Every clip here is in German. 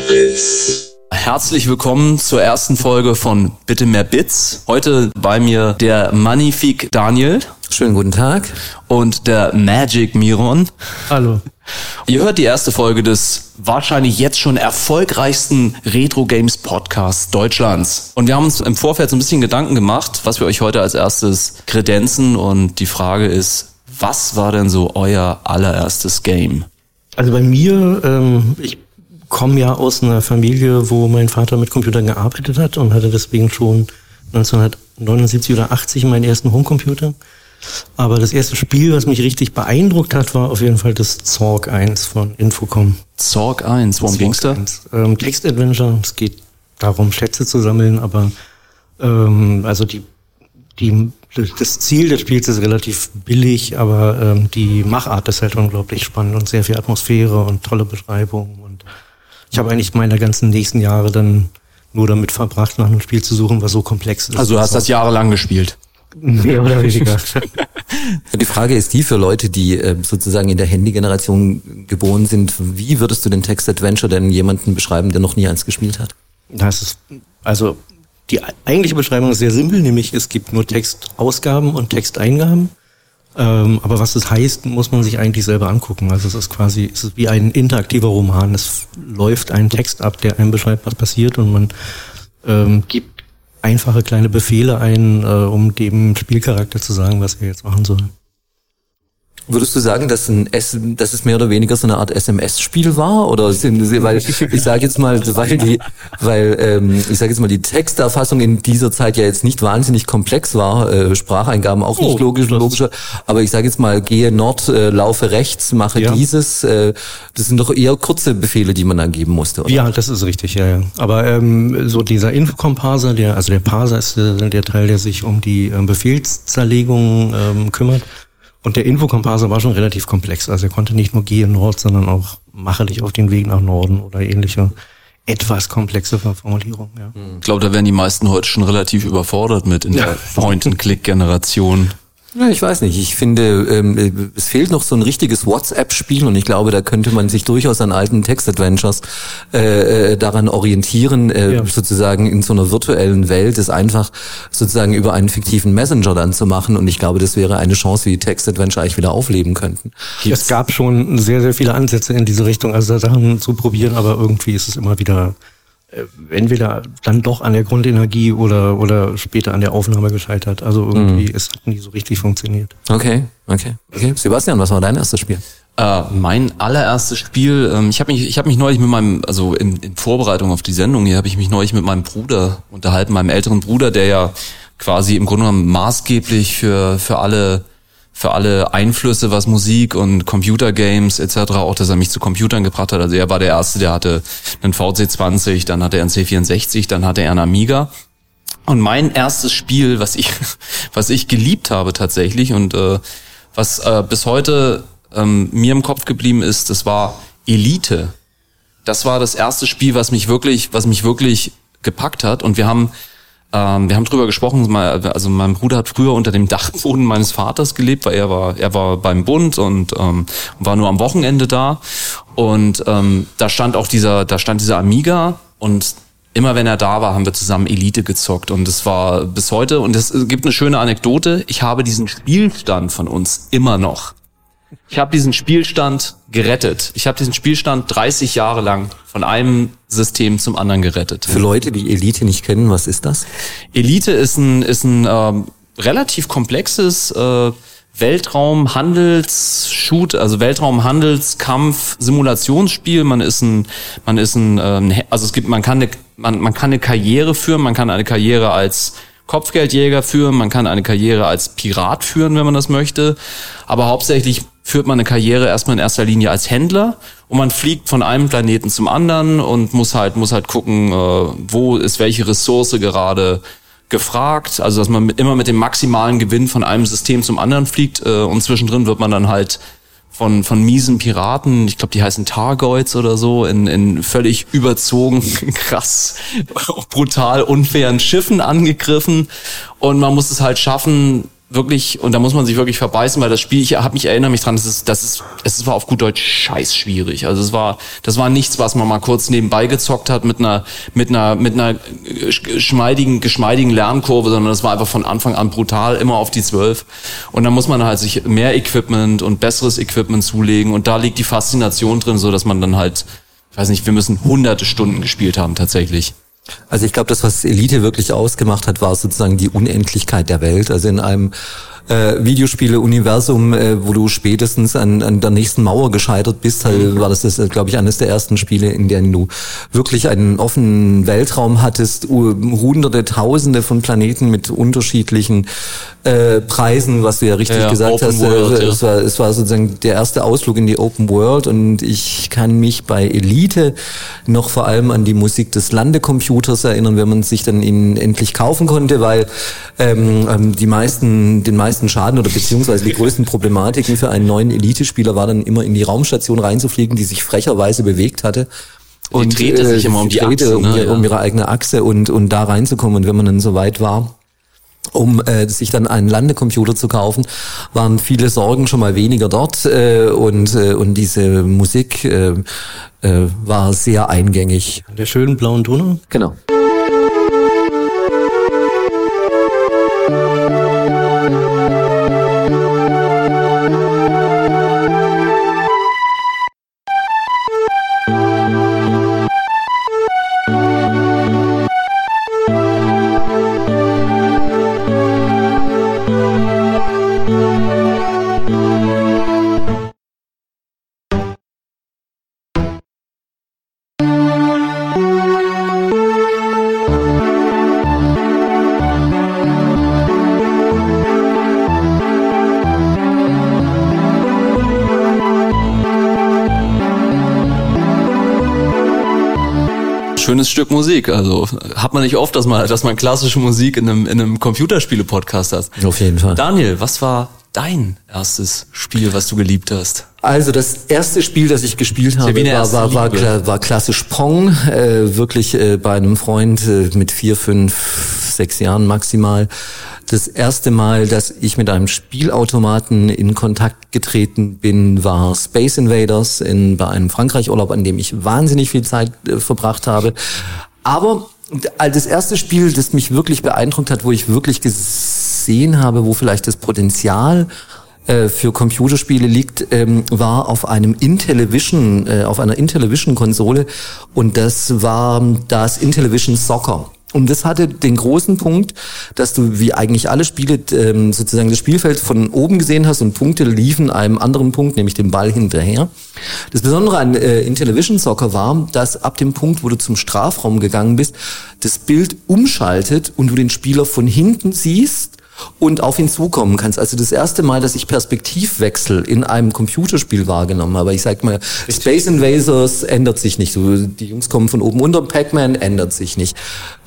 Service. Herzlich willkommen zur ersten Folge von Bitte mehr Bits. Heute bei mir der Magnifique Daniel. Schönen guten Tag. Und der Magic Miron. Hallo. Ihr hört die erste Folge des wahrscheinlich jetzt schon erfolgreichsten Retro Games Podcasts Deutschlands. Und wir haben uns im Vorfeld so ein bisschen Gedanken gemacht, was wir euch heute als erstes kredenzen. Und die Frage ist, was war denn so euer allererstes Game? Also bei mir, ähm, ich komme ja aus einer Familie, wo mein Vater mit Computern gearbeitet hat und hatte deswegen schon 1979 oder 80 meinen ersten Homecomputer. Aber das erste Spiel, was mich richtig beeindruckt hat, war auf jeden Fall das Zorg 1 von Infocom. Zorg 1, worum ging's da? Ähm, Text-Adventure, es geht darum, Schätze zu sammeln, aber ähm, also die, die, das Ziel des Spiels ist relativ billig, aber ähm, die Machart ist halt unglaublich spannend und sehr viel Atmosphäre und tolle Beschreibungen. Ich habe eigentlich meine ganzen nächsten Jahre dann nur damit verbracht, nach einem Spiel zu suchen, was so komplex ist. Also du hast das jahrelang gespielt? Mehr oder weniger. Die Frage ist die für Leute, die äh, sozusagen in der Handy-Generation geboren sind, wie würdest du den Text-Adventure denn jemanden beschreiben, der noch nie eins gespielt hat? Das ist, also die eigentliche Beschreibung ist sehr simpel, nämlich es gibt nur Textausgaben und Texteingaben. Ähm, aber was das heißt, muss man sich eigentlich selber angucken. Also es ist quasi, es ist wie ein interaktiver Roman. Es läuft ein Text ab, der einem beschreibt, was passiert und man ähm, gibt einfache kleine Befehle ein, äh, um dem Spielcharakter zu sagen, was er jetzt machen soll. Würdest du sagen, dass, ein S, dass es mehr oder weniger so eine Art SMS-Spiel war? Oder sind sie, weil ich sage jetzt mal, weil die, weil ähm, ich sage jetzt mal, die Texterfassung in dieser Zeit ja jetzt nicht wahnsinnig komplex war, äh, Spracheingaben auch nicht oh, logisch, logischer, aber ich sage jetzt mal, gehe Nord, äh, laufe rechts, mache ja. dieses. Äh, das sind doch eher kurze Befehle, die man dann geben musste, oder? Ja, das ist richtig, ja, ja. Aber ähm, so dieser Infocom-Parser, der, also der Parser ist der, der Teil, der sich um die ähm, Befehlszerlegung ähm, kümmert. Und der Infokomparser war schon relativ komplex. Also er konnte nicht nur gehen Nord, sondern auch mache dich auf den Weg nach Norden oder ähnliche etwas komplexe Formulierungen. Ja. Ich glaube, da werden die meisten heute schon relativ überfordert mit in der Point-and-Click-Generation. Ja, ich weiß nicht. Ich finde, ähm, es fehlt noch so ein richtiges WhatsApp-Spiel und ich glaube, da könnte man sich durchaus an alten Text-Adventures äh, äh, daran orientieren, äh, ja. sozusagen in so einer virtuellen Welt, es einfach sozusagen über einen fiktiven Messenger dann zu machen. Und ich glaube, das wäre eine Chance, wie Text-Adventure eigentlich wieder aufleben könnten. Es gab schon sehr, sehr viele Ansätze in diese Richtung, also Sachen zu probieren, aber irgendwie ist es immer wieder entweder dann doch an der Grundenergie oder, oder später an der Aufnahme gescheitert. Also irgendwie, mhm. es hat nie so richtig funktioniert. Okay, okay. okay. Sebastian, was war dein erstes Spiel? Äh, mein allererstes Spiel, ähm, ich habe mich, ich habe mich neulich mit meinem, also in, in Vorbereitung auf die Sendung hier, habe ich mich neulich mit meinem Bruder unterhalten, meinem älteren Bruder, der ja quasi im Grunde genommen maßgeblich für für alle für alle Einflüsse, was Musik und Computergames etc., auch dass er mich zu Computern gebracht hat. Also er war der Erste, der hatte einen VC20, dann hatte er einen C64, dann hatte er einen Amiga. Und mein erstes Spiel, was ich, was ich geliebt habe tatsächlich und äh, was äh, bis heute ähm, mir im Kopf geblieben ist, das war Elite. Das war das erste Spiel, was mich wirklich, was mich wirklich gepackt hat. Und wir haben ähm, wir haben drüber gesprochen, also mein Bruder hat früher unter dem Dachboden meines Vaters gelebt, weil er war, er war beim Bund und ähm, war nur am Wochenende da. Und ähm, da stand auch dieser, da stand dieser Amiga und immer wenn er da war, haben wir zusammen Elite gezockt und es war bis heute und es gibt eine schöne Anekdote. Ich habe diesen Spielstand von uns immer noch. Ich habe diesen Spielstand gerettet. Ich habe diesen Spielstand 30 Jahre lang von einem System zum anderen gerettet. Für Leute, die Elite nicht kennen, was ist das? Elite ist ein, ist ein ähm, relativ komplexes äh, Weltraum-Handels-Shoot, also Weltraum-Handelskampf-Simulationsspiel. Man ist ein, man ist ein, ähm, also es gibt, man kann eine, man, man kann eine Karriere führen, man kann eine Karriere als Kopfgeldjäger führen, man kann eine Karriere als Pirat führen, wenn man das möchte. Aber hauptsächlich führt man eine Karriere erstmal in erster Linie als Händler und man fliegt von einem Planeten zum anderen und muss halt, muss halt gucken, äh, wo ist welche Ressource gerade gefragt. Also, dass man mit, immer mit dem maximalen Gewinn von einem System zum anderen fliegt äh, und zwischendrin wird man dann halt von, von miesen Piraten, ich glaube, die heißen Targoids oder so, in, in völlig überzogen, krass, brutal unfairen Schiffen angegriffen. Und man muss es halt schaffen, wirklich, und da muss man sich wirklich verbeißen, weil das Spiel, ich habe mich erinnere mich dran, das ist, das ist, es war auf gut Deutsch scheiß schwierig. Also es war, das war nichts, was man mal kurz nebenbei gezockt hat mit einer, mit einer, mit einer geschmeidigen, geschmeidigen Lernkurve, sondern das war einfach von Anfang an brutal, immer auf die zwölf. Und dann muss man halt sich mehr Equipment und besseres Equipment zulegen und da liegt die Faszination drin, so dass man dann halt, ich weiß nicht, wir müssen hunderte Stunden gespielt haben tatsächlich. Also ich glaube, das, was Elite wirklich ausgemacht hat, war sozusagen die Unendlichkeit der Welt. Also in einem äh, Videospiele-Universum, äh, wo du spätestens an, an der nächsten Mauer gescheitert bist, halt, war das, das äh, glaube ich, eines der ersten Spiele, in denen du wirklich einen offenen Weltraum hattest, hunderte, tausende von Planeten mit unterschiedlichen äh, Preisen, was du ja richtig ja, gesagt hast. World, äh, es, war, es war sozusagen der erste Ausflug in die Open World und ich kann mich bei Elite noch vor allem an die Musik des Landecomputers erinnern, wenn man sich dann ihn endlich kaufen konnte, weil ähm, ähm die meisten, den meisten Schaden oder beziehungsweise die größten Problematiken für einen neuen Elite-Spieler war dann immer in die Raumstation reinzufliegen, die sich frecherweise bewegt hatte. Die und drehte sich immer um die Achse, um, ne? um ihre eigene Achse und, und da reinzukommen. Und wenn man dann so weit war, um äh, sich dann einen Landecomputer zu kaufen, waren viele Sorgen schon mal weniger dort äh, und äh, und diese Musik äh, äh, war sehr eingängig. Der schönen blauen Donau? Genau. Musik. Also hat man nicht oft, dass man, dass man klassische Musik in einem, in einem Computerspiele-Podcast hat. Auf jeden Fall. Daniel, was war dein erstes Spiel, was du geliebt hast? Also das erste Spiel, das ich gespielt habe, war, war, war, war, klassisch Pong, äh, wirklich äh, bei einem Freund äh, mit vier, fünf, sechs Jahren maximal das erste Mal, dass ich mit einem Spielautomaten in Kontakt getreten bin, war Space Invaders in, bei einem Frankreich-Urlaub, an dem ich wahnsinnig viel Zeit äh, verbracht habe. Aber das erste Spiel, das mich wirklich beeindruckt hat, wo ich wirklich gesehen habe, wo vielleicht das Potenzial äh, für Computerspiele liegt, ähm, war auf einem Intellivision, äh, auf einer Intellivision-Konsole und das war das Intellivision Soccer. Und das hatte den großen Punkt, dass du wie eigentlich alle Spiele ähm, sozusagen das Spielfeld von oben gesehen hast und Punkte liefen einem anderen Punkt, nämlich dem Ball hinterher. Das Besondere an äh, Intellivision Soccer war, dass ab dem Punkt, wo du zum Strafraum gegangen bist, das Bild umschaltet und du den Spieler von hinten siehst und auf ihn zukommen kannst. Also das erste Mal, dass ich Perspektivwechsel in einem Computerspiel wahrgenommen habe. Ich sag mal, Space Invaders ändert sich nicht. So, die Jungs kommen von oben unter, Pac-Man ändert sich nicht.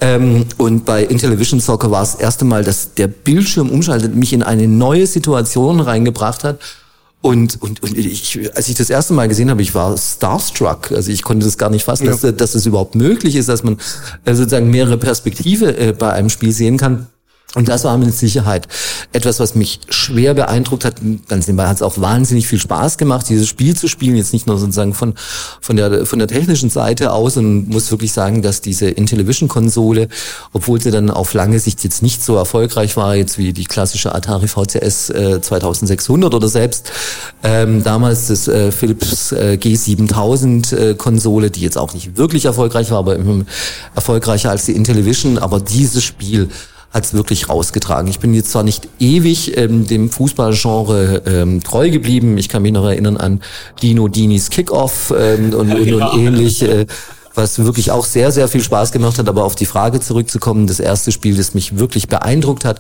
Ähm, und bei Intellivision Soccer war es das erste Mal, dass der Bildschirm umschaltet, mich in eine neue Situation reingebracht hat. Und, und, und ich, als ich das erste Mal gesehen habe, ich war starstruck. Also ich konnte das gar nicht fassen, ja. dass, dass es überhaupt möglich ist, dass man äh, sozusagen mehrere Perspektive äh, bei einem Spiel sehen kann. Und das war mit Sicherheit etwas, was mich schwer beeindruckt hat. Ganz nebenbei hat es auch wahnsinnig viel Spaß gemacht, dieses Spiel zu spielen. Jetzt nicht nur sozusagen von, von, der, von der technischen Seite aus und muss wirklich sagen, dass diese Intellivision-Konsole, obwohl sie dann auf lange Sicht jetzt nicht so erfolgreich war, jetzt wie die klassische Atari VCS äh, 2600 oder selbst ähm, damals das äh, Philips äh, G7000 äh, die jetzt auch nicht wirklich erfolgreich war, aber erfolgreicher als die Intellivision. Aber dieses Spiel hat es wirklich rausgetragen. Ich bin jetzt zwar nicht ewig ähm, dem Fußballgenre ähm, treu geblieben. Ich kann mich noch erinnern an Dino Dinis Kickoff ähm, und, und, und ähnlich. Äh, was wirklich auch sehr, sehr viel Spaß gemacht hat. Aber auf die Frage zurückzukommen, das erste Spiel, das mich wirklich beeindruckt hat,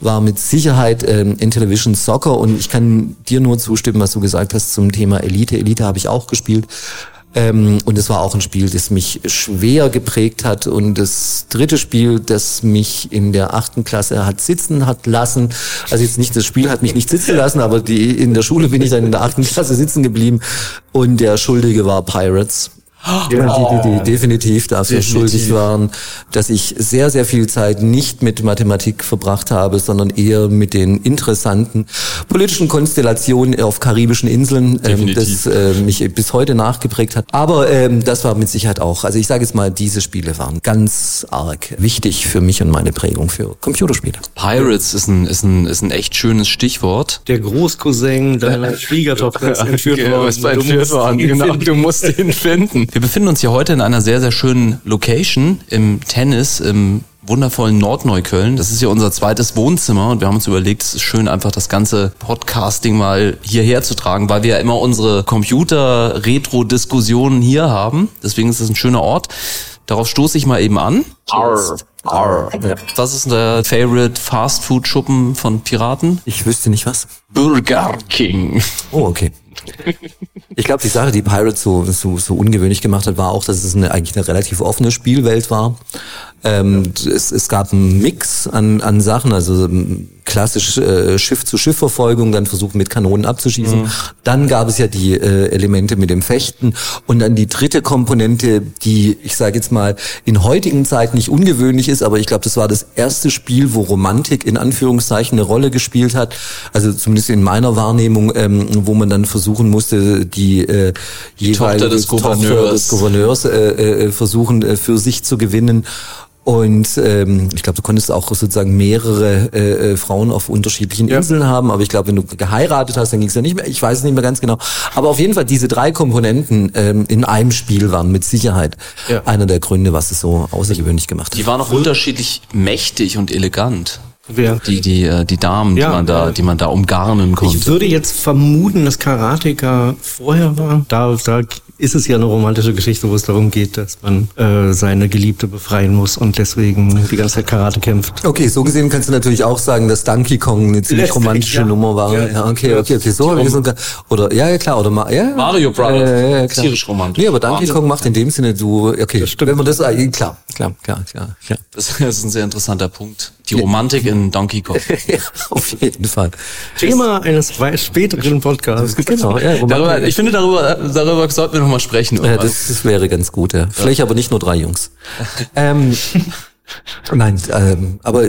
war mit Sicherheit ähm, Intellivision Soccer. Und ich kann dir nur zustimmen, was du gesagt hast zum Thema Elite. Elite habe ich auch gespielt. Ähm, und es war auch ein Spiel, das mich schwer geprägt hat. Und das dritte Spiel, das mich in der achten Klasse hat sitzen hat lassen. Also jetzt nicht, das Spiel hat mich nicht sitzen lassen, aber die, in der Schule bin ich dann in der achten Klasse sitzen geblieben. Und der Schuldige war Pirates. Ja, die, die, die definitiv dafür definitiv. schuldig waren, dass ich sehr, sehr viel Zeit nicht mit Mathematik verbracht habe, sondern eher mit den interessanten politischen Konstellationen auf karibischen Inseln, ähm, das äh, mich bis heute nachgeprägt hat. Aber ähm, das war mit Sicherheit auch. Also ich sage jetzt mal, diese Spiele waren ganz arg wichtig für mich und meine Prägung für Computerspiele. Pirates ist ein, ist ein, ist ein echt schönes Stichwort. Der Großcousin deiner Schwiegertochter ist entführt worden. Entführt worden. Genau, du musst ihn finden. Wir befinden uns hier heute in einer sehr, sehr schönen Location im Tennis, im wundervollen Nordneukölln. Das ist ja unser zweites Wohnzimmer und wir haben uns überlegt, es ist schön, einfach das ganze Podcasting mal hierher zu tragen, weil wir ja immer unsere Computer-Retro-Diskussionen hier haben. Deswegen ist es ein schöner Ort. Darauf stoße ich mal eben an. Arr. Arr. Was ist der Favorite Fast Food Schuppen von Piraten? Ich wüsste nicht was. Burger King. Oh, okay. Ich glaube, die Sache, die Pirates so, so, so ungewöhnlich gemacht hat, war auch, dass es eine, eigentlich eine relativ offene Spielwelt war. Ähm, es, es gab einen Mix an, an Sachen, also klassisch äh, Schiff-zu-Schiff-Verfolgung, dann versuchen mit Kanonen abzuschießen. Mhm. Dann gab es ja die äh, Elemente mit dem Fechten und dann die dritte Komponente, die, ich sage jetzt mal, in heutigen Zeiten nicht ungewöhnlich ist, aber ich glaube, das war das erste Spiel, wo Romantik in Anführungszeichen eine Rolle gespielt hat. Also zumindest in meiner Wahrnehmung, ähm, wo man dann versuchen musste, die, äh, die Tochter des Gouverneurs, des Gouverneurs äh, äh, versuchen äh, für sich zu gewinnen. Und ähm, ich glaube, du konntest auch sozusagen mehrere äh, äh, Frauen auf unterschiedlichen ja. Inseln haben. Aber ich glaube, wenn du geheiratet hast, dann ging es ja nicht mehr. Ich weiß es nicht mehr ganz genau. Aber auf jeden Fall diese drei Komponenten ähm, in einem Spiel waren mit Sicherheit ja. einer der Gründe, was es so außergewöhnlich gemacht hat. Die waren auch unterschiedlich mächtig und elegant. Wer? Die, die, äh, die Damen, ja, die man da, die man da umgarnen konnte. Ich würde jetzt vermuten, dass Karateka vorher war. Da, da ist es ja eine romantische Geschichte, wo es darum geht, dass man äh, seine Geliebte befreien muss und deswegen die ganze Zeit Karate kämpft. Okay, so gesehen kannst du natürlich auch sagen, dass Donkey Kong eine ziemlich Letztlich, romantische ja. Nummer war. Ja, ja okay, okay, okay, so so oder ja, ja klar, oder ja, Mario Brothers, äh, ja, klar. tierisch romantisch. Nee, aber Donkey Kong macht in dem Sinne du, okay, wenn man das äh, klar, klar, klar, klar, klar. Das ist ein sehr interessanter Punkt. Die Romantik in Donkey Kong. ja, auf jeden Fall. Thema eines späteren Podcasts. genau, ja, darüber, ich finde, darüber, darüber sollten wir nochmal sprechen. Ja, das, das, wäre ganz gut, ja. Vielleicht ja. aber nicht nur drei Jungs. ähm, nein, ähm, aber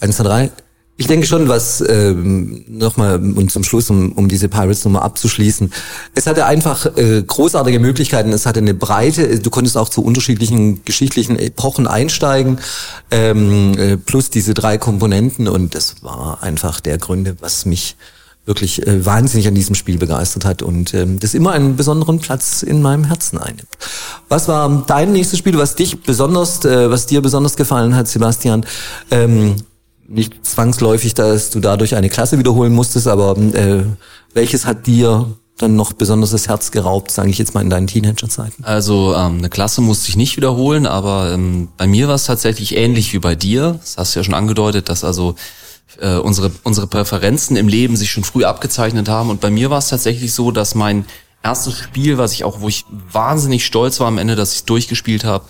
eines von drei, ich denke schon, was ähm, nochmal und zum Schluss, um, um diese Pirates-Nummer abzuschließen. Es hatte einfach äh, großartige Möglichkeiten. Es hatte eine Breite. Du konntest auch zu unterschiedlichen geschichtlichen Epochen einsteigen, ähm, äh, plus diese drei Komponenten. Und das war einfach der Gründe, was mich wirklich äh, wahnsinnig an diesem Spiel begeistert hat und ähm, das immer einen besonderen Platz in meinem Herzen einnimmt. Was war dein nächstes Spiel, was dich besonders, äh, was dir besonders gefallen hat, Sebastian? Ähm, nicht zwangsläufig, dass du dadurch eine Klasse wiederholen musstest, aber äh, welches hat dir dann noch besonders das Herz geraubt, sage ich jetzt mal in deinen Teenagerzeiten? Also ähm, eine Klasse musste ich nicht wiederholen, aber ähm, bei mir war es tatsächlich ähnlich wie bei dir. Das hast du ja schon angedeutet, dass also äh, unsere unsere Präferenzen im Leben sich schon früh abgezeichnet haben. Und bei mir war es tatsächlich so, dass mein erstes Spiel, was ich auch, wo ich wahnsinnig stolz war am Ende, dass ich es durchgespielt habe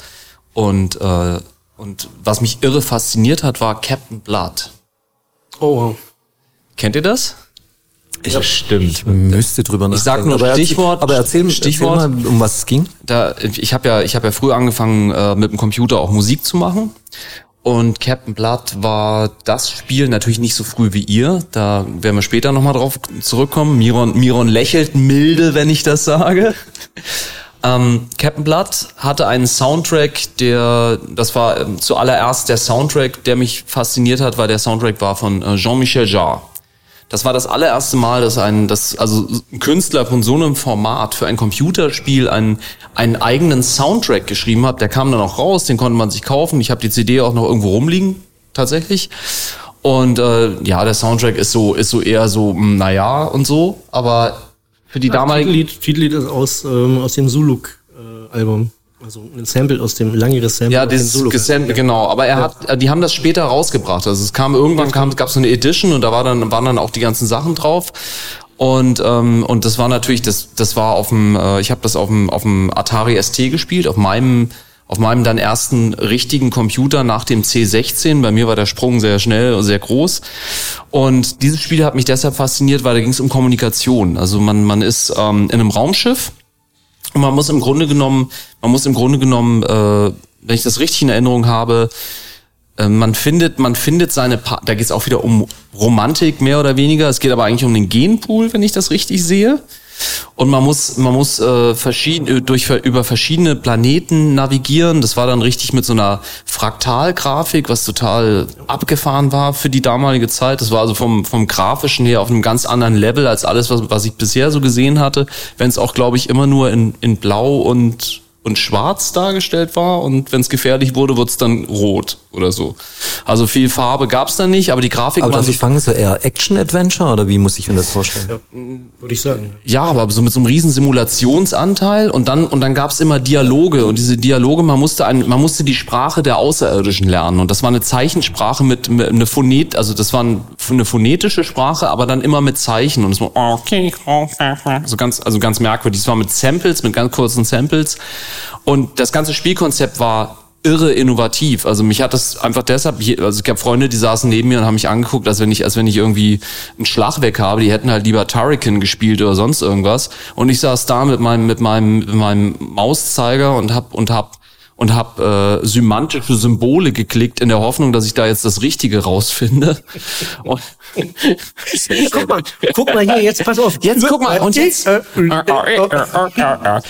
und äh, und was mich irre fasziniert hat, war Captain Blood. Oh wow. Kennt ihr das? Ich, ja, stimmt. Ich müsste drüber nachdenken. Ich sag nur aber Stichwort. aber erzähl, Stichwort, erzähl mal, um was es ging. Da, ich habe ja, ich habe ja früh angefangen, äh, mit dem Computer auch Musik zu machen. Und Captain Blood war das Spiel natürlich nicht so früh wie ihr. Da werden wir später nochmal drauf zurückkommen. Miron, Miron lächelt milde, wenn ich das sage. Ähm, Captain Blood hatte einen Soundtrack, der, das war ähm, zuallererst der Soundtrack, der mich fasziniert hat, weil der Soundtrack war von äh, Jean-Michel Jarre. Das war das allererste Mal, dass ein, dass, also ein Künstler von so einem Format für ein Computerspiel einen, einen eigenen Soundtrack geschrieben hat. Der kam dann auch raus, den konnte man sich kaufen. Ich habe die CD auch noch irgendwo rumliegen, tatsächlich. Und äh, ja, der Soundtrack ist so, ist so eher so, hm, naja und so, aber für die ja, damalige. Titellied, Titellied ist aus, ähm, aus dem Zuluk-Album. Äh, also ein Sample aus dem langjähriges Sample. Ja, das Gesample, genau. Aber er hat, äh, die haben das später rausgebracht. Also es kam irgendwann kam, gab es so eine Edition und da war dann waren dann auch die ganzen Sachen drauf. Und ähm, und das war natürlich das das war auf dem äh, ich habe das auf dem auf dem Atari ST gespielt auf meinem auf meinem dann ersten richtigen Computer nach dem C16. Bei mir war der Sprung sehr schnell und sehr groß. Und dieses Spiel hat mich deshalb fasziniert, weil da ging es um Kommunikation. Also man, man ist ähm, in einem Raumschiff Und man muss im Grunde genommen, man muss im Grunde genommen, äh, wenn ich das richtig in Erinnerung habe, äh, man findet, man findet seine, pa da geht es auch wieder um Romantik mehr oder weniger. Es geht aber eigentlich um den Genpool, wenn ich das richtig sehe. Und man muss, man muss äh, verschieden, durch, über verschiedene Planeten navigieren. Das war dann richtig mit so einer Fraktalgrafik, was total abgefahren war für die damalige Zeit. Das war also vom, vom grafischen her auf einem ganz anderen Level als alles, was, was ich bisher so gesehen hatte. Wenn es auch, glaube ich, immer nur in, in Blau und und schwarz dargestellt war und wenn es gefährlich wurde, wurde es dann rot oder so. Also viel Farbe gab es dann nicht, aber die Grafik aber war also fangen so eher Action-Adventure oder wie muss ich mir das vorstellen? Ja, würde ich sagen. Ja, aber so mit so einem riesen Simulationsanteil und dann und dann gab es immer Dialoge und diese Dialoge, man musste ein, man musste die Sprache der Außerirdischen lernen und das war eine Zeichensprache mit, mit eine Phonet, also das war eine phonetische Sprache, aber dann immer mit Zeichen und es war okay, so ganz also ganz merkwürdig. Es war mit Samples, mit ganz kurzen Samples und das ganze Spielkonzept war irre innovativ. Also mich hat das einfach deshalb, also ich habe Freunde, die saßen neben mir und haben mich angeguckt, als wenn ich, als wenn ich irgendwie einen Schlag weg habe. Die hätten halt lieber Turrican gespielt oder sonst irgendwas. Und ich saß da mit meinem, mit meinem, mit meinem Mauszeiger und hab und hab und habe äh, semantische Symbole geklickt in der Hoffnung, dass ich da jetzt das Richtige rausfinde. Und guck mal, guck mal hier, jetzt pass auf. Jetzt guck mal und jetzt.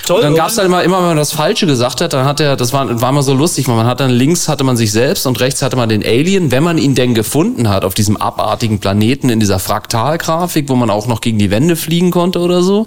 Toll, dann gab's halt immer, immer, wenn man das Falsche gesagt hat, dann hat er, das war, war immer so lustig, man hat dann links hatte man sich selbst und rechts hatte man den Alien, wenn man ihn denn gefunden hat auf diesem abartigen Planeten in dieser Fraktalgrafik, wo man auch noch gegen die Wände fliegen konnte oder so.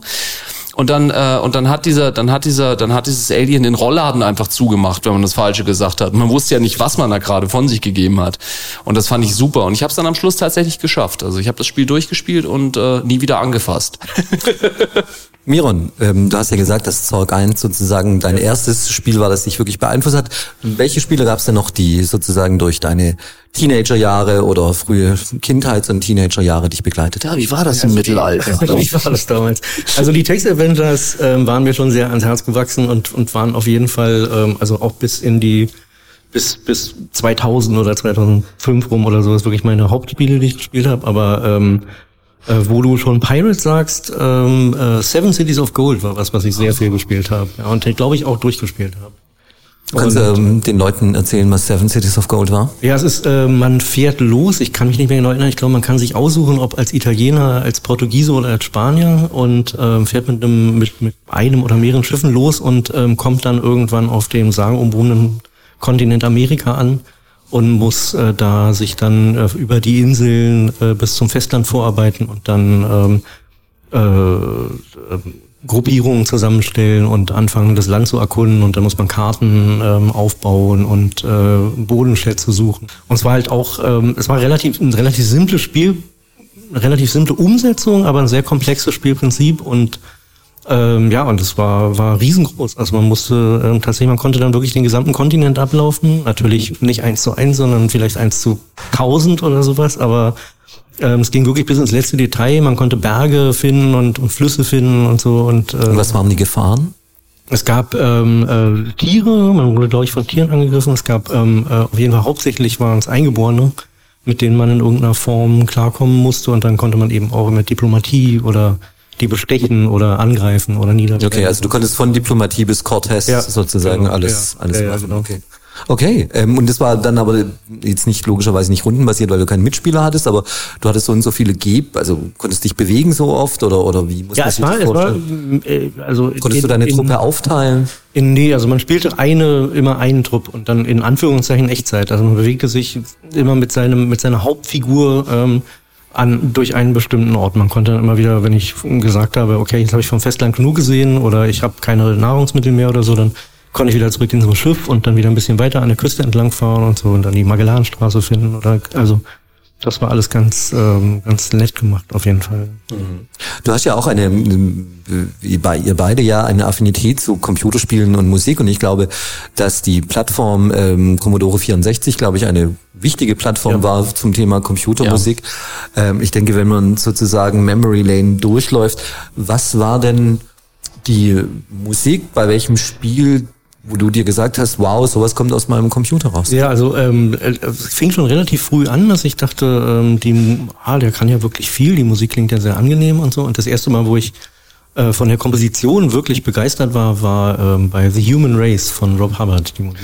Und dann, äh, und dann hat dieser, dann hat dieser, dann hat dieses Alien den Rollladen einfach zugemacht, wenn man das Falsche gesagt hat. Man wusste ja nicht, was man da gerade von sich gegeben hat. Und das fand ich super. Und ich habe es dann am Schluss tatsächlich geschafft. Also ich habe das Spiel durchgespielt und äh, nie wieder angefasst. Miron, ähm, du hast ja gesagt, dass Zorg 1 sozusagen dein erstes Spiel war, das dich wirklich beeinflusst hat. Welche Spiele gab es denn noch, die sozusagen durch deine Teenagerjahre oder frühe Kindheits- und Teenagerjahre dich begleitet haben? Wie war das im Mittelalter? Wie war das damals? Also die Text Avengers ähm, waren mir schon sehr ans Herz gewachsen und, und waren auf jeden Fall, ähm, also auch bis in die bis bis 2000 oder 2005 rum oder so, das ist wirklich meine Hauptspiele, die ich gespielt habe. Aber ähm, äh, wo du schon Pirates sagst, ähm, äh, Seven Cities of Gold war was, was ich sehr viel gespielt habe. Ja, und glaube ich auch durchgespielt habe. Kannst du ähm, den Leuten erzählen, was Seven Cities of Gold war? Ja, es ist, äh, man fährt los, ich kann mich nicht mehr genau erinnern, ich glaube, man kann sich aussuchen, ob als Italiener, als Portugiese oder als Spanier und ähm, fährt mit einem, mit, mit einem oder mehreren Schiffen los und ähm, kommt dann irgendwann auf dem sagenumwobenen Kontinent Amerika an und muss äh, da sich dann äh, über die Inseln äh, bis zum Festland vorarbeiten und dann ähm, äh, äh, Gruppierungen zusammenstellen und anfangen, das Land zu erkunden und dann muss man Karten ähm, aufbauen und äh, Bodenschätze suchen. Und es war halt auch, ähm, es war relativ ein relativ simples Spiel, relativ simple Umsetzung, aber ein sehr komplexes Spielprinzip und ähm, ja, und es war, war riesengroß. Also man musste ähm, tatsächlich, man konnte dann wirklich den gesamten Kontinent ablaufen. Natürlich nicht eins zu eins, sondern vielleicht eins zu tausend oder sowas, aber ähm, es ging wirklich bis ins letzte Detail. Man konnte Berge finden und, und Flüsse finden und so. Und, äh, und was waren die Gefahren? Es gab ähm, äh, Tiere, man wurde, glaube ich, von Tieren angegriffen. Es gab ähm, äh, auf jeden Fall hauptsächlich waren es Eingeborene, mit denen man in irgendeiner Form klarkommen musste. Und dann konnte man eben auch mit Diplomatie oder die bestechen oder angreifen oder niederbrennen. Okay, also du konntest von Diplomatie bis Cortez ja, sozusagen genau, alles, ja, alles ja, machen. Genau. Okay. Okay, ähm, und das war dann aber jetzt nicht logischerweise nicht rundenbasiert, weil du keinen Mitspieler hattest, aber du hattest so und so viele Geb, also konntest dich bewegen so oft oder oder wie muss ja, man sich das vorstellen? Es war, äh, also konntest in, du deine Truppe in, aufteilen? In, nee, also man spielte eine immer einen Trupp und dann in Anführungszeichen Echtzeit. Also man bewegte sich immer mit seinem mit seiner Hauptfigur ähm, an durch einen bestimmten Ort. Man konnte dann immer wieder, wenn ich gesagt habe, okay, jetzt habe ich vom Festland genug gesehen oder ich habe keine Nahrungsmittel mehr oder so, dann konnte ich wieder zurück in so ein Schiff und dann wieder ein bisschen weiter an der Küste entlang fahren und so und dann die Magellanstraße finden oder also das war alles ganz, ähm, ganz nett gemacht, auf jeden Fall. Mhm. Du hast ja auch eine, wie bei ihr beide ja, eine Affinität zu Computerspielen und Musik und ich glaube, dass die Plattform ähm, Commodore 64, glaube ich, eine wichtige Plattform ja. war zum Thema Computermusik. Ja. Ähm, ich denke, wenn man sozusagen Memory Lane durchläuft, was war denn die Musik, bei welchem Spiel wo du dir gesagt hast, wow, sowas kommt aus meinem Computer raus? Ja, also ähm, es fing schon relativ früh an, dass ich dachte, ähm, die, ah, der kann ja wirklich viel, die Musik klingt ja sehr angenehm und so. Und das erste Mal, wo ich äh, von der Komposition wirklich begeistert war, war ähm, bei The Human Race von Rob Hubbard die Musik.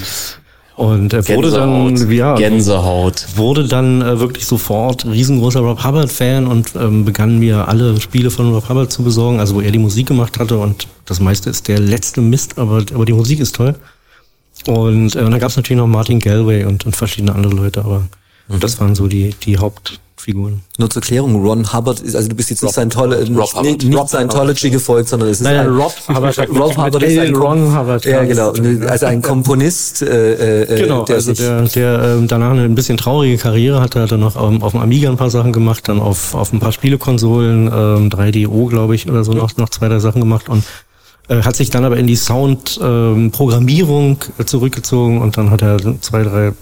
Und er wurde dann, ja, Gänsehaut. wurde dann äh, wirklich sofort riesengroßer Rob Hubbard-Fan und ähm, begann mir alle Spiele von Rob Hubbard zu besorgen, also wo er die Musik gemacht hatte und das meiste ist der letzte Mist, aber, aber die Musik ist toll. Und, äh, und dann gab es natürlich noch Martin Galway und, und verschiedene andere Leute, aber das waren so die, die Hauptfiguren. Nur zur Klärung, Ron Hubbard ist, also du bist jetzt nicht Rob- Scientolo Rob nicht, nicht Rob Scientology gefolgt, sondern es ist Nein, ein, Rob Hubbard Rob Hubbard ist ein Ron Hubbard. Ja, genau. Also ein Komponist, äh, äh, Genau, der also der, der ähm, danach eine ein bisschen traurige Karriere hatte, hat er noch ähm, auf dem Amiga ein paar Sachen gemacht, dann auf, auf ein paar Spielekonsolen, ähm, 3DO, glaube ich, oder so, noch, noch zwei, drei Sachen gemacht und äh, hat sich dann aber in die Sound-Programmierung äh, zurückgezogen und dann hat er zwei, drei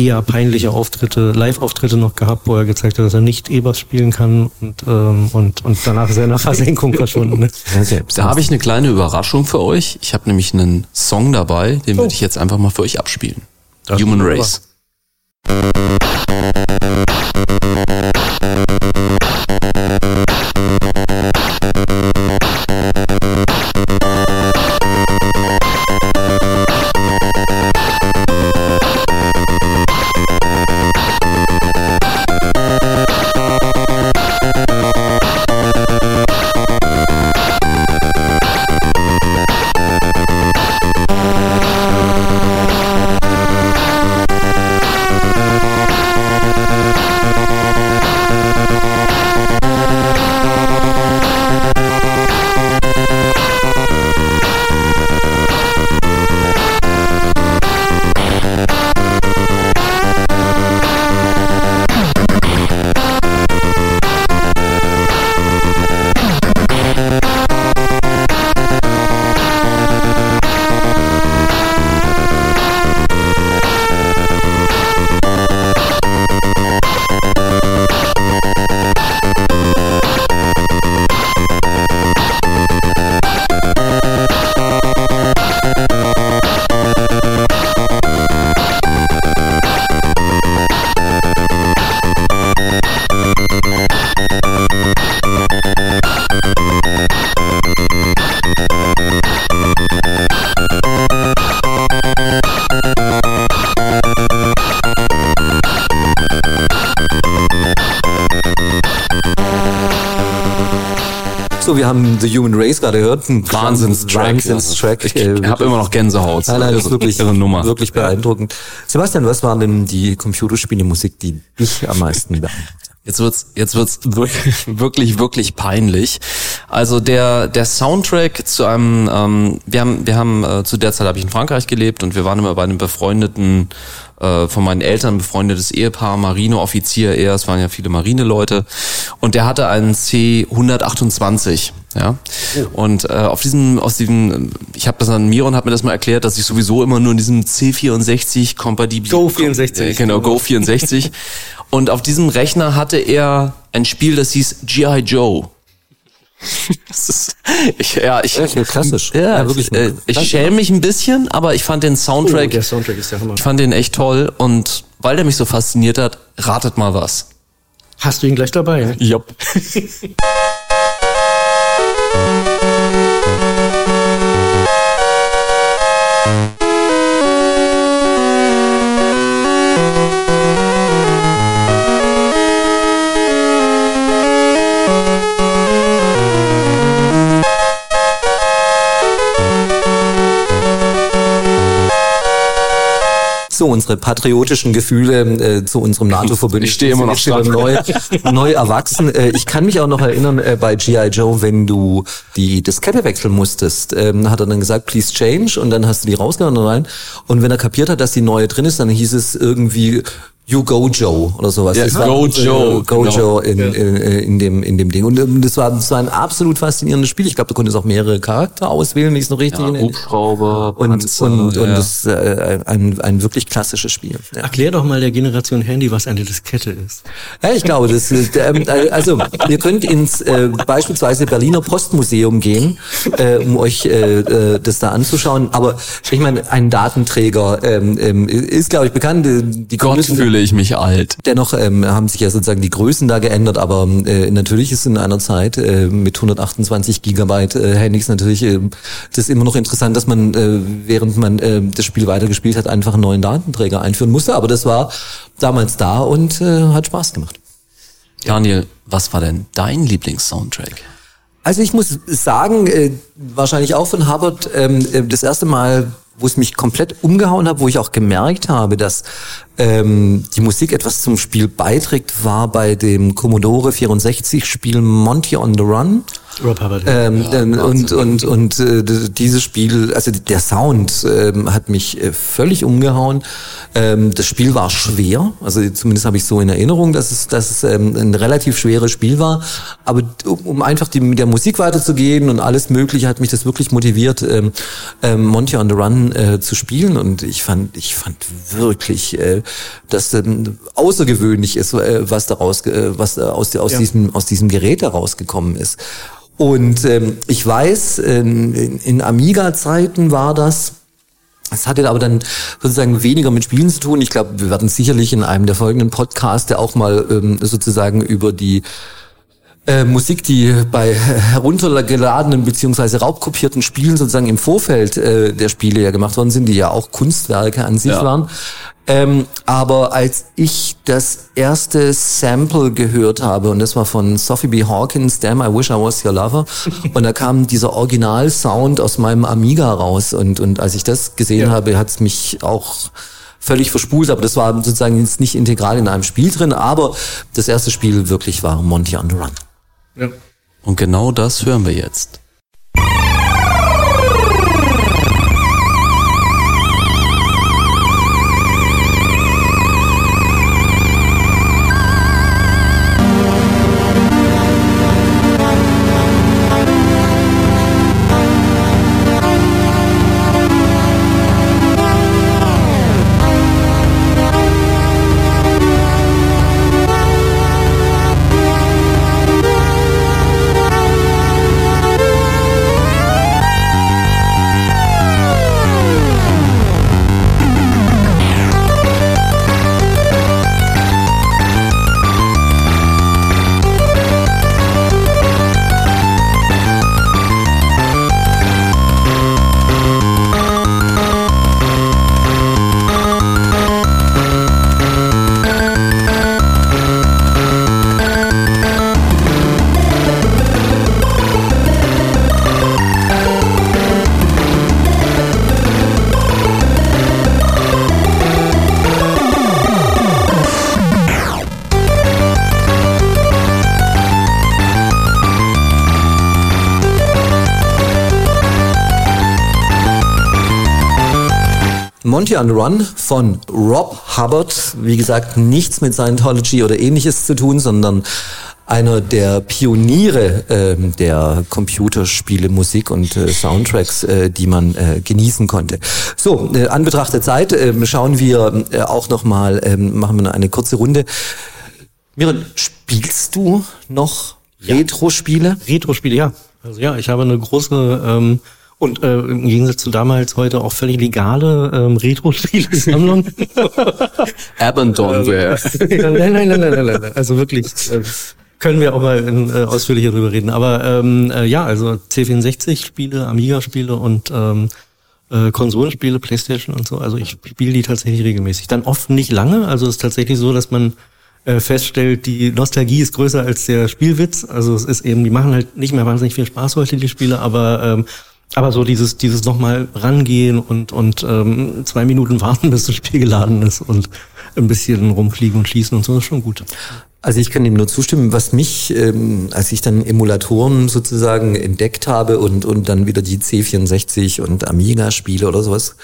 eher peinliche Auftritte, Live-Auftritte noch gehabt, wo er gezeigt hat, dass er nicht E-Bass spielen kann und, ähm, und, und danach ist er in der Versenkung verschwunden. Ne? Da habe ich eine kleine Überraschung für euch. Ich habe nämlich einen Song dabei, den würde ich jetzt einfach mal für euch abspielen. Das Human. Race. So, wir haben The Human Race gerade gehört. Ein Wahnsinnstrack. Wahnsinnstrack. Ich äh, habe immer noch Gänsehaut. Nein, nein, das ist wirklich, irre Nummer. wirklich beeindruckend. Sebastian, was war denn die Computerspielemusik, die dich am meisten beeindruckt? Jetzt wird's, jetzt wird's wirklich, wirklich, wirklich peinlich. Also der, der Soundtrack zu einem, ähm, wir haben, wir haben äh, zu der Zeit habe ich in Frankreich gelebt und wir waren immer bei einem befreundeten, äh, von meinen Eltern befreundetes Ehepaar, Marineoffizier, er, es waren ja viele Marineleute und der hatte einen C 128. Ja, und äh, auf diesem, aus diesem, ich habe das an Miron hat mir das mal erklärt, dass ich sowieso immer nur in diesem C64 kompatibel Go 64. äh, genau, Go 64. Und auf diesem Rechner hatte er ein Spiel, das hieß G.I. Joe. Das ist, ich, ja, ich, Ja, klassisch. Ja, Ja, wirklich ich, äh, ich klassisch. schäme mich ein bisschen, aber ich fand den Oh, Soundtrack, der Soundtrack ist der Hammer. ich fand den echt toll und weil der mich so fasziniert hat, ratet mal was. Hast du ihn gleich dabei? Ja? Jupp. So, unsere patriotischen Gefühle äh, zu unserem NATO-Verbündeten. Ich stehe immer noch wieder neu, neu erwachsen. Äh, ich kann mich auch noch erinnern, äh, bei G.I. Joe, wenn du die Diskette wechseln musstest, ähm, hat er dann gesagt, please change, und dann hast du die rausgenommen und rein. Und wenn er kapiert hat, dass die neue drin ist, dann hieß es irgendwie You Go Joe oder sowas. Ja, Das war, Go Joe, äh, Go genau. Joe in, in, in, dem, in dem Ding. Und ähm, das war, das war ein absolut faszinierendes Spiel. Ich glaube, du konntest auch mehrere Charakter auswählen, wenn ich es noch richtig Ja. Hubschrauber, Und, Panzer, und, und ja. das äh, ein, ein wirklich klassisches Spiel. Ja. Erklär doch mal der Generation Handy, was eine Diskette ist. Ja, ich glaube, das ist, ähm, also ihr könnt ins äh, beispielsweise Berliner Postmuseum gehen, äh, um euch äh, äh, das da anzuschauen. Aber ich meine, ein Datenträger ähm, ähm, ist, glaube ich, bekannt. äh, Die Kommunisten- fühle ich mich alt. Dennoch ähm, haben sich ja sozusagen die Größen da geändert, aber äh, natürlich ist in einer Zeit äh, mit 128 Gigabyte äh, Handys natürlich äh, das immer noch interessant, dass man, äh, während man äh, das Spiel weitergespielt hat, einfach einen neuen Datenträger einführen musste. Aber das war damals da und äh, hat Spaß gemacht. Daniel, was war denn dein Lieblingssoundtrack? Also ich muss sagen, äh, wahrscheinlich auch von Hubbard, ähm, äh, das erste Mal, wo es mich komplett umgehauen hat, wo ich auch gemerkt habe, dass ähm, die Musik etwas zum Spiel beiträgt, war bei dem Commodore 64 Spiel Monty on the Run. Rob Hubbard. Ähm, ähm, und und und äh, dieses Spiel, also der Sound ähm, hat mich äh, völlig umgehauen. Ähm, das Spiel war schwer, also zumindest habe ich so in Erinnerung, dass es, dass es ähm, ein relativ schweres Spiel war. Aber um, um einfach die, mit der Musik weiterzugehen und alles Mögliche, hat mich das wirklich motiviert, ähm, ähm, Monty on the Run äh, zu spielen. Und ich fand, ich fand wirklich, äh, dass ähm, außergewöhnlich ist, äh, was daraus, äh, was da aus, aus Ja. diesem aus diesem Gerät herausgekommen ist. Und ähm, ich weiß, ähm, in, in Amiga-Zeiten war das. Es hatte aber dann sozusagen weniger mit Spielen zu tun. Ich glaube, wir werden sicherlich in einem der folgenden Podcasts auch mal ähm, sozusagen über die äh, Musik, die bei heruntergeladenen beziehungsweise raubkopierten Spielen sozusagen im Vorfeld äh, der Spiele ja gemacht worden sind, die ja auch Kunstwerke an sich Ja. waren. Ähm, aber als ich das erste Sample gehört habe, und das war von Sophie B. Hawkins, Damn, I Wish I Was Your Lover, und da kam dieser Original-Sound aus meinem Amiga raus, und, und als ich das gesehen Ja. habe, hat es mich auch völlig verspult, aber das war sozusagen jetzt nicht integral in einem Spiel drin, aber das erste Spiel wirklich war Monty on the Run. Ja. Und genau das hören wir jetzt. Monty on the Run von Rob Hubbard. Wie gesagt, nichts mit Scientology oder ähnliches zu tun, sondern einer der Pioniere ähm, der Computerspiele, Musik und äh, Soundtracks, äh, die man äh, genießen konnte. So, äh, an Betracht der Zeit ähm, schauen wir äh, auch nochmal, ähm, machen wir eine kurze Runde. Miran, spielst du noch Retro-Spiele? Retro-Spiele, ja. Also ja, ich habe eine große ähm, und äh, im Gegensatz zu damals heute auch völlig legale ähm, Retro-Spiele-Sammlung. Abandonware. nein, nein, nein, nein, nein, nein, nein. Also wirklich, äh, können wir auch mal in, äh, ausführlicher drüber reden. Aber ähm, äh, ja, also C64-Spiele, Amiga-Spiele und ähm, äh, Konsolenspiele, Playstation und so. Also ich spiele die tatsächlich regelmäßig. Dann oft nicht lange. Also es ist tatsächlich so, dass man äh, feststellt, die Nostalgie ist größer als der Spielwitz. Also es ist eben, die machen halt nicht mehr wahnsinnig viel Spaß heute, die Spiele, aber ähm, aber so dieses, dieses nochmal rangehen und, und ähm, zwei Minuten warten, bis das Spiel geladen ist und ein bisschen rumfliegen und schießen und so ist schon gut. Also ich kann dem nur zustimmen, was mich, ähm, als ich dann Emulatoren sozusagen entdeckt habe und, und dann wieder die C64 und Amiga-Spiele oder sowas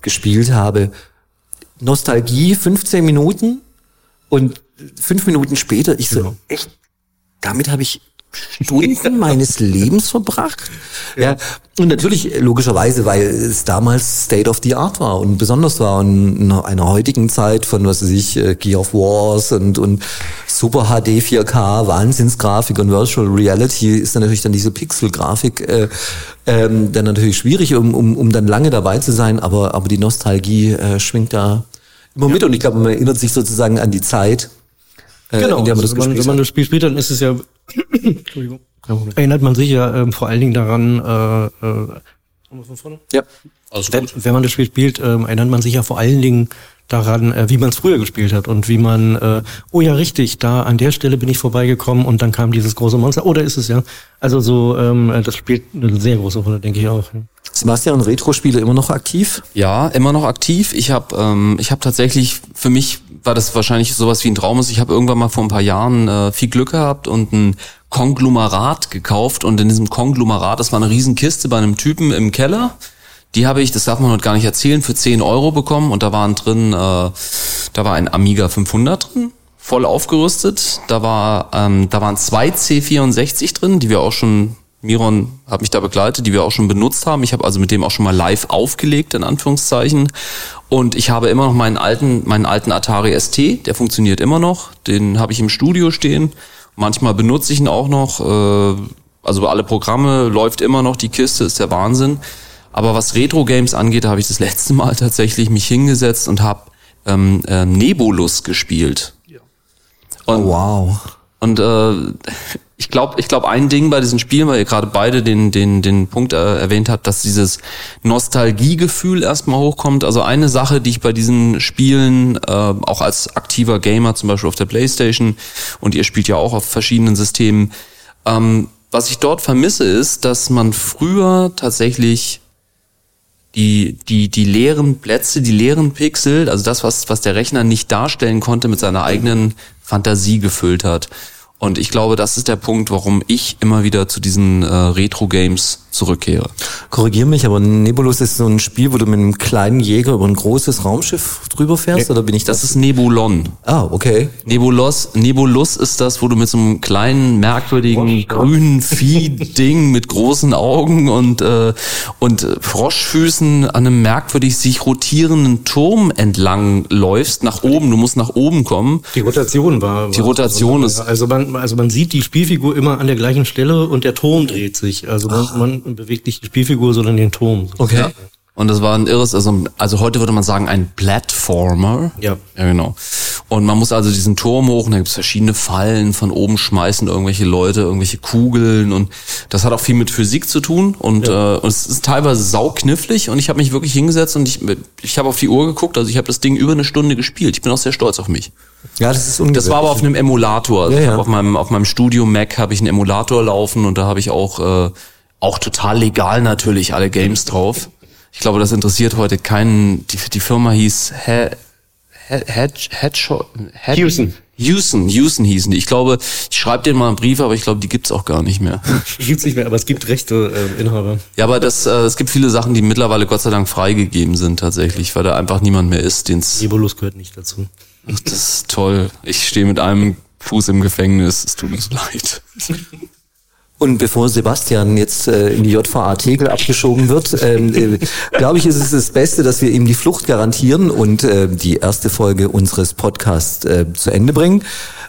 gespielt habe, Nostalgie, 15 Minuten und fünf Minuten später, ich so, Genau. echt, damit habe ich Stunden meines Lebens verbracht. Ja. Und natürlich, logischerweise, weil es damals State of the Art war und besonders war und in einer heutigen Zeit von, was weiß ich, äh, Gear of Wars und, und Super HD 4K, Wahnsinnsgrafik und Virtual Reality ist dann natürlich dann diese Pixel-Grafik äh, ähm, dann natürlich schwierig, um, um, um dann lange dabei zu sein, aber, aber die Nostalgie äh, schwingt da immer mit und ich glaube, man erinnert sich sozusagen an die Zeit, äh, Genau, in der man das also wenn, man, wenn man das Spiel spielt, dann ist es ja, Entschuldigung, erinnert man sich ja ähm, vor allen Dingen daran, äh, äh, von vorne? Ja. wenn, wenn man das Spiel spielt, ähm, erinnert man sich ja vor allen Dingen daran, äh, wie man es früher gespielt hat und wie man, äh, oh ja, richtig, da an der Stelle bin ich vorbeigekommen und dann kam dieses große Monster. Oder ist es ja? Also so, ähm, das spielt eine sehr große Rolle, denke ich auch. Sebastian, Retro-Spiele immer noch aktiv? Ja, immer noch aktiv. Ich habe ähm, ich habe tatsächlich für mich war das wahrscheinlich sowas wie ein Traum. Ich habe irgendwann mal vor ein paar Jahren äh, viel Glück gehabt und ein Konglomerat gekauft und in diesem Konglomerat, das war eine Riesenkiste bei einem Typen im Keller. Die habe ich, das darf man heute gar nicht erzählen, für 10 Euro bekommen und da waren drin, äh, da war ein Amiga 500 drin, voll aufgerüstet. Da war, ähm, da waren zwei C64 drin, die wir auch schon Miron hat mich da begleitet, die wir auch schon benutzt haben. Ich habe also mit dem auch schon mal live aufgelegt, in Anführungszeichen. Und ich habe immer noch meinen alten, meinen alten Atari ST, der funktioniert immer noch. Den habe ich im Studio stehen. Manchmal benutze ich ihn auch noch. Äh, also alle Programme läuft immer noch, die Kiste ist der Wahnsinn. Aber was Retro-Games angeht, da habe ich das letzte Mal tatsächlich mich hingesetzt und habe ähm, äh, Nebulus gespielt. Und, Wow. Und äh, ich glaube, ich glaube, ein Ding bei diesen Spielen, weil ihr gerade beide den, den, den Punkt äh, erwähnt habt, dass dieses Nostalgiegefühl erstmal hochkommt. Also eine Sache, die ich bei diesen Spielen, äh, auch als aktiver Gamer, zum Beispiel auf der Playstation, und ihr spielt ja auch auf verschiedenen Systemen, ähm, was ich dort vermisse, ist, dass man früher tatsächlich die, die, die leeren Plätze, die leeren Pixel, also das, was, was der Rechner nicht darstellen konnte, mit seiner eigenen Fantasie gefüllt hat. Und ich glaube, das ist der Punkt, warum ich immer wieder zu diesen äh, Retro-Games zurückkehre. Korrigier mich, aber Nebulus ist so ein Spiel, wo du mit einem kleinen Jäger über ein großes Raumschiff drüber fährst, oder bin ich das? Das ist Nebulon. ah, okay. Nebulos, Nebulus ist das, wo du mit so einem kleinen, merkwürdigen, grünen Vieh-Ding mit großen Augen und, äh, und äh, Froschfüßen an einem merkwürdig sich rotierenden Turm entlang läufst, nach oben. Du musst nach oben kommen. Die Rotation war. Die Rotation ist- Also man, also man sieht die Spielfigur immer an der gleichen Stelle und der Turm dreht sich. Also man, man bewegt nicht die Spielfigur, sondern den Turm. Okay. Und das war ein irres, also, also heute würde man sagen ein Platformer. Ja. Ja, genau. Und man muss also diesen Turm hoch und da gibt's verschiedene Fallen, von oben schmeißen irgendwelche Leute, irgendwelche Kugeln und das hat auch viel mit Physik zu tun und, äh, und es ist teilweise sauknifflig und ich habe mich wirklich hingesetzt und ich, ich habe auf die Uhr geguckt, also ich habe das Ding über eine Stunde gespielt. Ich bin auch sehr stolz auf mich. Ja, das ist ungewöhnlich. Das war aber auf einem Emulator. Also Ja, ich ja. hab auf meinem auf meinem Studio Mac habe ich einen Emulator laufen und da habe ich auch äh, auch total legal natürlich alle Games drauf. Ich glaube, das interessiert heute keinen. Die, die Firma hieß He, He, Hedge, Hedge, Hedge, Houston. Houston, Houston hießen die. Ich glaube, ich schreibe denen mal einen Brief, aber ich glaube, die gibt's auch gar nicht mehr. Die gibt's nicht mehr, aber es gibt rechte äh, Inhaber. Ja, aber das, äh, es gibt viele Sachen, die mittlerweile Gott sei Dank freigegeben sind tatsächlich, weil da einfach niemand mehr ist, den's. Gehört nicht dazu. Ach, Das ist toll. Ich stehe mit einem Fuß im Gefängnis. Es tut mir so leid. Und bevor Sebastian jetzt äh, in die JVA Tegel abgeschoben wird, ähm, äh, glaube ich, ist es das Beste, dass wir ihm die Flucht garantieren und äh, die erste Folge unseres Podcasts äh, zu Ende bringen.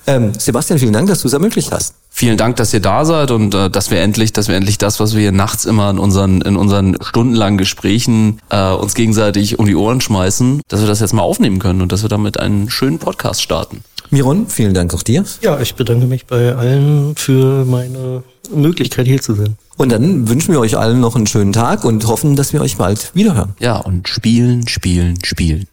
Ähm, Sebastian, vielen Dank, dass du es ermöglicht hast. Vielen Dank, dass ihr da seid und äh, dass wir endlich, dass wir endlich das, was wir hier nachts immer in unseren in unseren stundenlangen Gesprächen äh, uns gegenseitig um die Ohren schmeißen, dass wir das jetzt mal aufnehmen können und dass wir damit einen schönen Podcast starten. Miron, vielen Dank auch dir. Ja, ich bedanke mich bei allen für meine Möglichkeit hier zu sein. Und dann wünschen wir euch allen noch einen schönen Tag und hoffen, dass wir euch bald wiederhören. Ja, und spielen, spielen, spielen.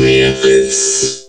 Me a fist.